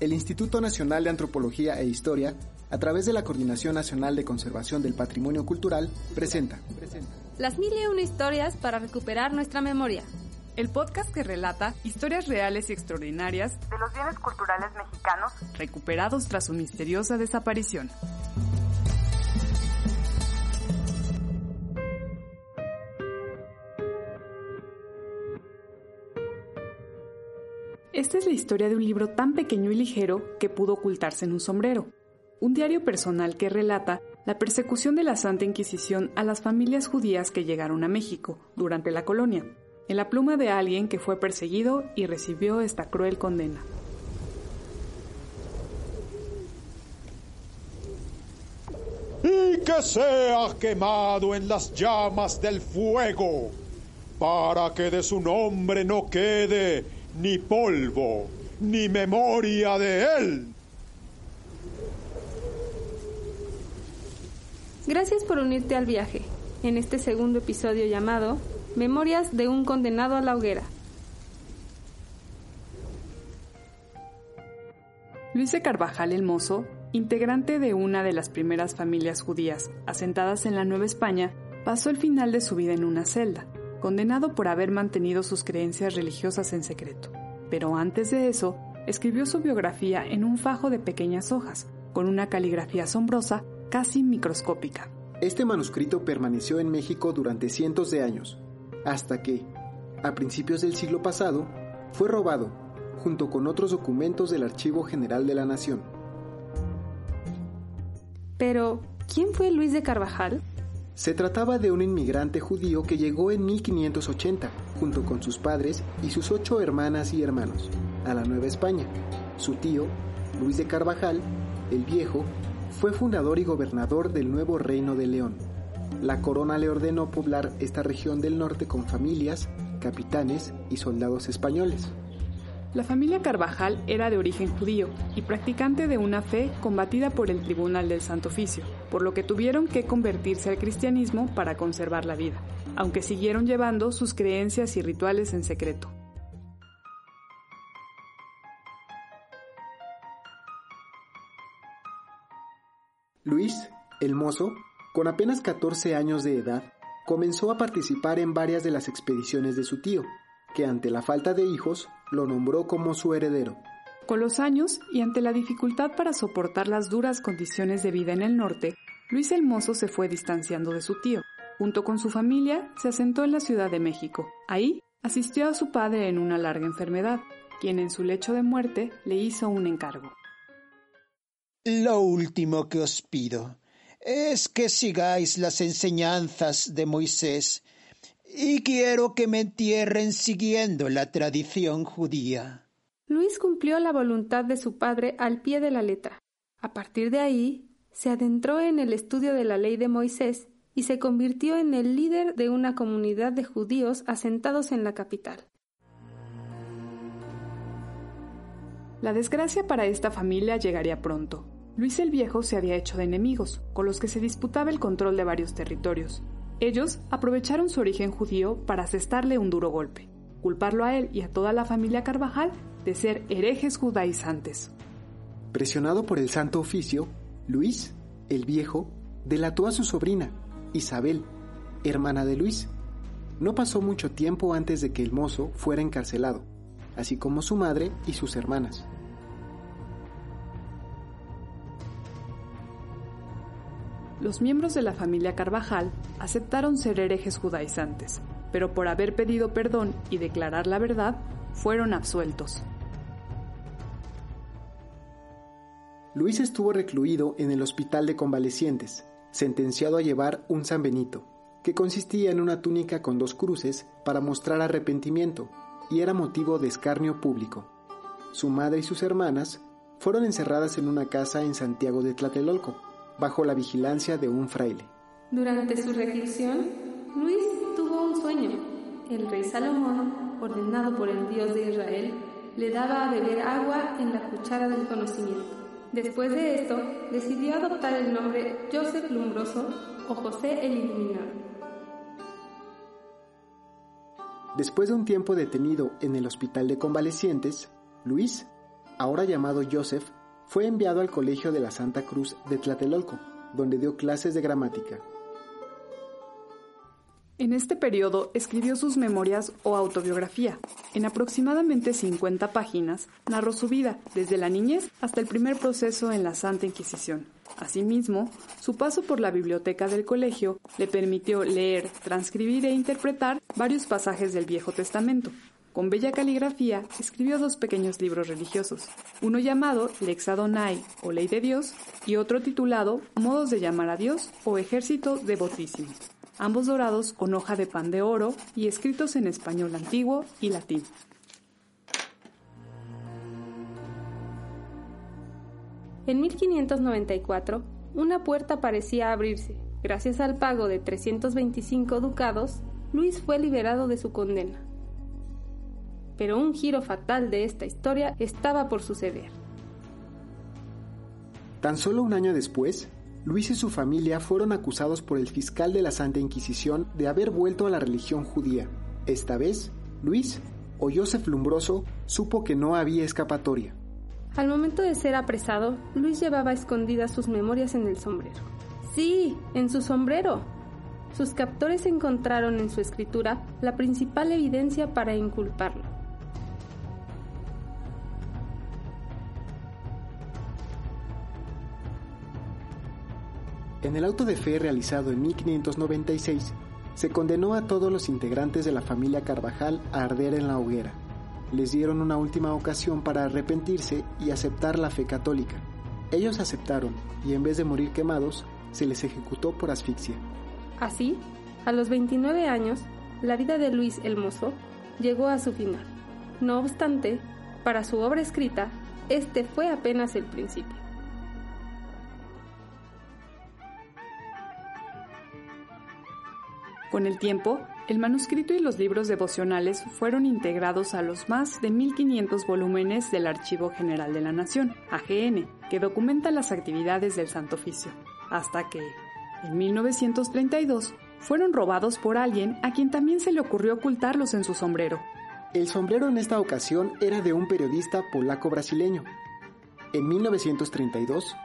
el Instituto Nacional de Antropología e Historia, a través de la Coordinación Nacional de Conservación del Patrimonio Cultural, presenta Las mil y una historias para recuperar nuestra memoria. El podcast que relata historias reales y extraordinarias de los bienes culturales mexicanos recuperados tras su misteriosa desaparición. Esta es la historia de un libro tan pequeño y ligero que pudo ocultarse en un sombrero. Un diario personal que relata la persecución de la Santa Inquisición a las familias judías que llegaron a México durante la colonia, en la pluma de alguien que fue perseguido y recibió esta cruel condena. Y que sea quemado en las llamas del fuego, para que de su nombre no quede ni polvo, ni memoria de él. Gracias por unirte al viaje, en este segundo episodio llamado Memorias de un condenado a la hoguera. Luis de Carvajal el Mozo, integrante de una de las primeras familias judías asentadas en la Nueva España, pasó el final de su vida en una celda condenado por haber mantenido sus creencias religiosas en secreto. Pero antes de eso, escribió su biografía en un fajo de pequeñas hojas, con una caligrafía asombrosa, casi microscópica. Este manuscrito permaneció en México durante cientos de años, hasta que, a principios del siglo pasado, fue robado, junto con otros documentos del Archivo General de la Nación. Pero, ¿quién fue Luis de Carvajal? Se trataba de un inmigrante judío que llegó en 1580, junto con sus padres y sus ocho hermanas y hermanos, a la Nueva España. Su tío, Luis de Carvajal, el Viejo, fue fundador y gobernador del nuevo Reino de León. La corona le ordenó poblar esta región del norte con familias, capitanes y soldados españoles. La familia Carvajal era de origen judío y practicante de una fe combatida por el Tribunal del Santo Oficio, por lo que tuvieron que convertirse al cristianismo para conservar la vida, aunque siguieron llevando sus creencias y rituales en secreto. Luis, el mozo, con apenas 14 años de edad, comenzó a participar en varias de las expediciones de su tío, que ante la falta de hijos lo nombró como su heredero. Con los años y ante la dificultad para soportar las duras condiciones de vida en el norte, Luis el Mozo se fue distanciando de su tío. Junto con su familia, se asentó en la Ciudad de México. Ahí asistió a su padre en una larga enfermedad, quien en su lecho de muerte le hizo un encargo. Lo último que os pido es que sigáis las enseñanzas de Moisés y quiero que me entierren siguiendo la tradición judía. Luis cumplió la voluntad de su padre al pie de la letra. A partir de ahí, se adentró en el estudio de la ley de Moisés y se convirtió en el líder de una comunidad de judíos asentados en la capital. La desgracia para esta familia llegaría pronto. Luis el Viejo se había hecho de enemigos, con los que se disputaba el control de varios territorios. Ellos aprovecharon su origen judío para asestarle un duro golpe, culparlo a él y a toda la familia Carvajal de ser herejes judaizantes. Presionado por el Santo Oficio, Luis, el viejo, delató a su sobrina, Isabel, hermana de Luis. No pasó mucho tiempo antes de que el mozo fuera encarcelado, así como su madre y sus hermanas. Los miembros de la familia Carvajal aceptaron ser herejes judaizantes, pero por haber pedido perdón y declarar la verdad, fueron absueltos. Luis estuvo recluido en el hospital de convalecientes, sentenciado a llevar un San Benito, que consistía en una túnica con dos cruces para mostrar arrepentimiento y era motivo de escarnio público. Su madre y sus hermanas fueron encerradas en una casa en Santiago de Tlatelolco, bajo la vigilancia de un fraile. Durante su reclusión, Luis tuvo un sueño. El rey Salomón, ordenado por el Dios de Israel, le daba a beber agua en la cuchara del conocimiento. Después de esto, decidió adoptar el nombre Joseph Lumbroso o José el Iluminado. Después de un tiempo detenido en el hospital de convalecientes, Luis ahora llamado Joseph, fue enviado al Colegio de la Santa Cruz de Tlatelolco, donde dio clases de gramática. En este periodo escribió sus memorias o autobiografía. En aproximadamente 50 páginas narró su vida, desde la niñez hasta el primer proceso en la Santa Inquisición. Asimismo, su paso por la biblioteca del colegio le permitió leer, transcribir e interpretar varios pasajes del Viejo Testamento. Con bella caligrafía, escribió dos pequeños libros religiosos, uno llamado Lex Adonai o Ley de Dios y otro titulado Modos de llamar a Dios o Ejército Devotísimo ambos dorados con hoja de pan de oro y escritos en español antiguo y latín. En 1594, una puerta parecía abrirse. Gracias al pago de 325 ducados, Luis fue liberado de su condena. Pero un giro fatal de esta historia estaba por suceder. Tan solo un año después, Luis y su familia fueron acusados por el fiscal de la Santa Inquisición de haber vuelto a la religión judía. Esta vez, Luis, o Joseph Lumbroso, supo que no había escapatoria. Al momento de ser apresado, Luis llevaba escondidas sus memorias en el sombrero. Sí, en su sombrero. Sus captores encontraron en su escritura la principal evidencia para inculparlo. En el auto de fe realizado en 1596, se condenó a todos los integrantes de la familia Carvajal a arder en la hoguera. Les dieron una última ocasión para arrepentirse y aceptar la fe católica. Ellos aceptaron y en vez de morir quemados, se les ejecutó por asfixia. Así, a los 29 años, la vida de Luis el Mozo llegó a su final. No obstante, para su obra escrita, este fue apenas el principio. Con el tiempo, el manuscrito y los libros devocionales fueron integrados a los más de 1.500 volúmenes del Archivo General de la Nación, AGN, que documenta las actividades del Santo Oficio, hasta que, en 1932, fueron robados por alguien a quien también se le ocurrió ocultarlos en su sombrero. El sombrero en esta ocasión era de un periodista polaco-brasileño. En 1932,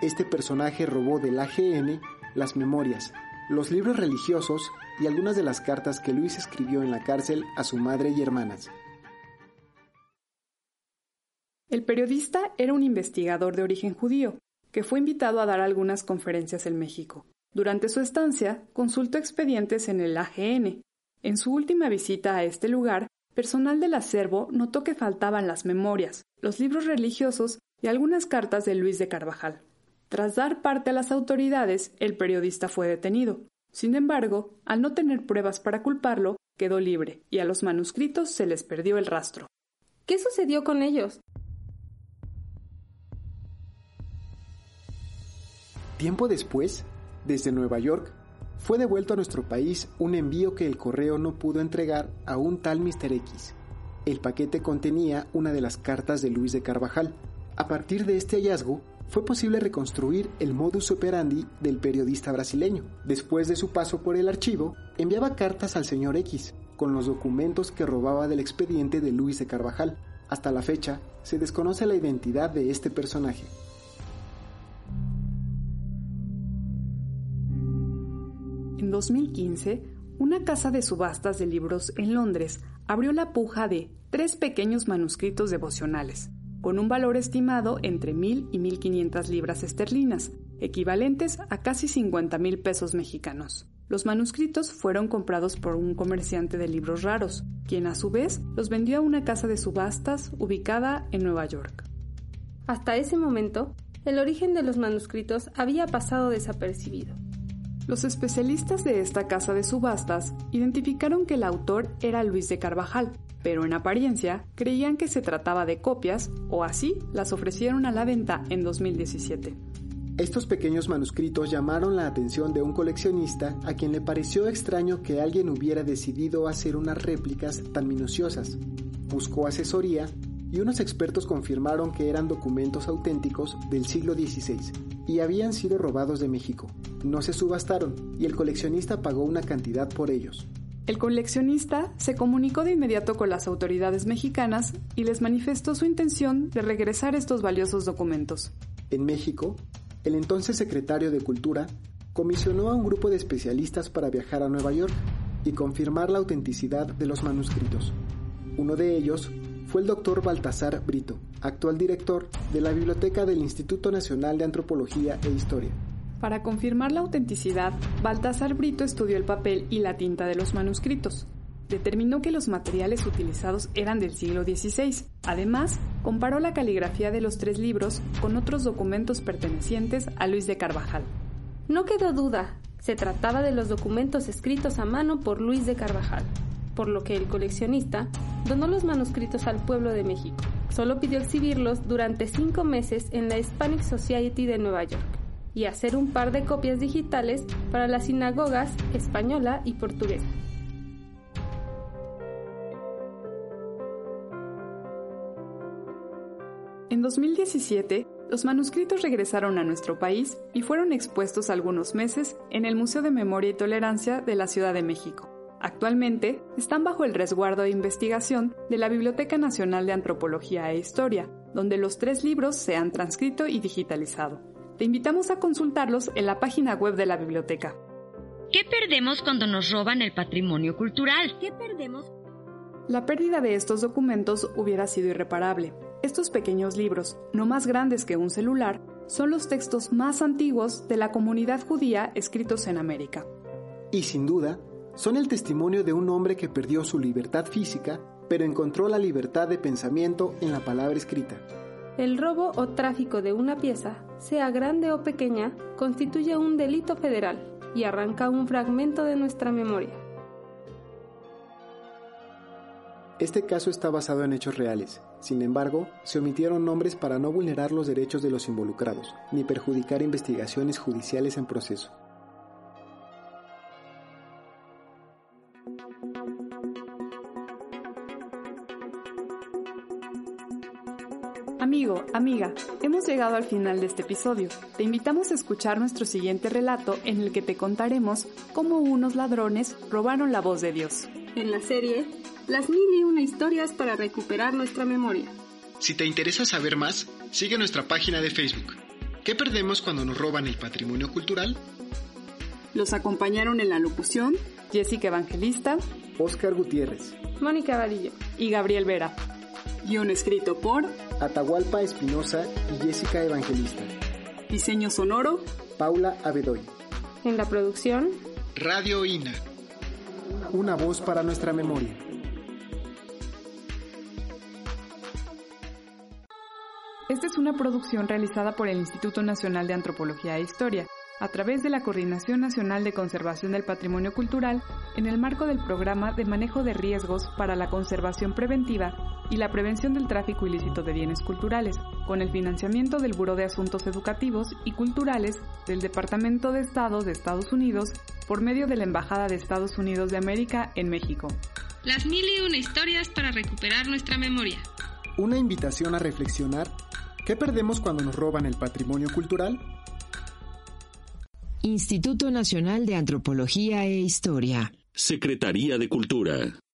este personaje robó del AGN las memorias, los libros religiosos y algunas de las cartas que Luis escribió en la cárcel a su madre y hermanas. El periodista era un investigador de origen judío, que fue invitado a dar algunas conferencias en México. Durante su estancia, consultó expedientes en el AGN. En su última visita a este lugar, personal del acervo notó que faltaban las memorias, los libros religiosos y algunas cartas de Luis de Carvajal. Tras dar parte a las autoridades, el periodista fue detenido. Sin embargo, al no tener pruebas para culparlo, quedó libre y a los manuscritos se les perdió el rastro. ¿Qué sucedió con ellos? Tiempo después, desde Nueva York, fue devuelto a nuestro país un envío que el correo no pudo entregar a un tal Mr. X. El paquete contenía una de las cartas de Luis de Carvajal. A partir de este hallazgo, fue posible reconstruir el modus operandi del periodista brasileño. Después de su paso por el archivo, enviaba cartas al señor X con los documentos que robaba del expediente de Luis de Carvajal. Hasta la fecha, se desconoce la identidad de este personaje. En 2015, una casa de subastas de libros en Londres abrió la puja de tres pequeños manuscritos devocionales, con un valor estimado entre 1.000 y 1.500 libras esterlinas, equivalentes a casi 50 mil pesos mexicanos. Los manuscritos fueron comprados por un comerciante de libros raros, quien a su vez los vendió a una casa de subastas ubicada en Nueva York. Hasta ese momento, el origen de los manuscritos había pasado desapercibido. Los especialistas de esta casa de subastas identificaron que el autor era Luis de Carvajal, pero en apariencia creían que se trataba de copias o así las ofrecieron a la venta en 2017. Estos pequeños manuscritos llamaron la atención de un coleccionista a quien le pareció extraño que alguien hubiera decidido hacer unas réplicas tan minuciosas. Buscó asesoría y unos expertos confirmaron que eran documentos auténticos del siglo XVI y habían sido robados de México. No se subastaron y el coleccionista pagó una cantidad por ellos. El coleccionista se comunicó de inmediato con las autoridades mexicanas y les manifestó su intención de regresar estos valiosos documentos. En México, el entonces secretario de Cultura comisionó a un grupo de especialistas para viajar a Nueva York y confirmar la autenticidad de los manuscritos. Uno de ellos fue el doctor Baltasar Brito, actual director de la Biblioteca del Instituto Nacional de Antropología e Historia. Para confirmar la autenticidad, Baltasar Brito estudió el papel y la tinta de los manuscritos. Determinó que los materiales utilizados eran del siglo XVI. Además, comparó la caligrafía de los tres libros con otros documentos pertenecientes a Luis de Carvajal. No quedó duda, se trataba de los documentos escritos a mano por Luis de Carvajal, por lo que el coleccionista donó los manuscritos al pueblo de México. Solo pidió exhibirlos durante cinco meses en la Hispanic Society de Nueva York y hacer un par de copias digitales para las sinagogas española y portuguesa. En 2017, los manuscritos regresaron a nuestro país y fueron expuestos algunos meses en el Museo de Memoria y Tolerancia de la Ciudad de México. Actualmente están bajo el resguardo de investigación de la Biblioteca Nacional de Antropología e Historia, donde los tres libros se han transcrito y digitalizado. Te invitamos a consultarlos en la página web de la biblioteca. ¿Qué perdemos cuando nos roban el patrimonio cultural? ¿Qué perdemos? La pérdida de estos documentos hubiera sido irreparable. Estos pequeños libros, no más grandes que un celular, son los textos más antiguos de la comunidad judía escritos en América. Y sin duda, son el testimonio de un hombre que perdió su libertad física, pero encontró la libertad de pensamiento en la palabra escrita. El robo o tráfico de una pieza, sea grande o pequeña, constituye un delito federal y arranca un fragmento de nuestra memoria. Este caso está basado en hechos reales. Sin embargo, se omitieron nombres para no vulnerar los derechos de los involucrados, ni perjudicar investigaciones judiciales en proceso. Amiga, hemos llegado al final de este episodio. Te invitamos a escuchar nuestro siguiente relato en el que te contaremos cómo unos ladrones robaron la voz de Dios. En la serie, las mil y una historias para recuperar nuestra memoria. Si te interesa saber más, sigue nuestra página de Facebook. ¿Qué perdemos cuando nos roban el patrimonio cultural? Los acompañaron en la locución Jessica Evangelista, Oscar Gutiérrez, Mónica Vadillo y Gabriel Vera. Guión escrito por Atahualpa Espinosa y Jessica Evangelista. Diseño sonoro Paula Abedoy. En la producción Radio INA. Una voz para nuestra memoria. Esta es una producción realizada por el Instituto Nacional de Antropología e Historia, a través de la Coordinación Nacional de Conservación del Patrimonio Cultural, en el marco del Programa de Manejo de Riesgos para la Conservación Preventiva y la Prevención del Tráfico Ilícito de Bienes Culturales, con el financiamiento del Buró de Asuntos Educativos y Culturales del Departamento de Estado de Estados Unidos por medio de la Embajada de Estados Unidos de América en México. Las mil y una historias para recuperar nuestra memoria. Una invitación a reflexionar ¿Qué perdemos cuando nos roban el patrimonio cultural? Instituto Nacional de Antropología e Historia. Secretaría de Cultura.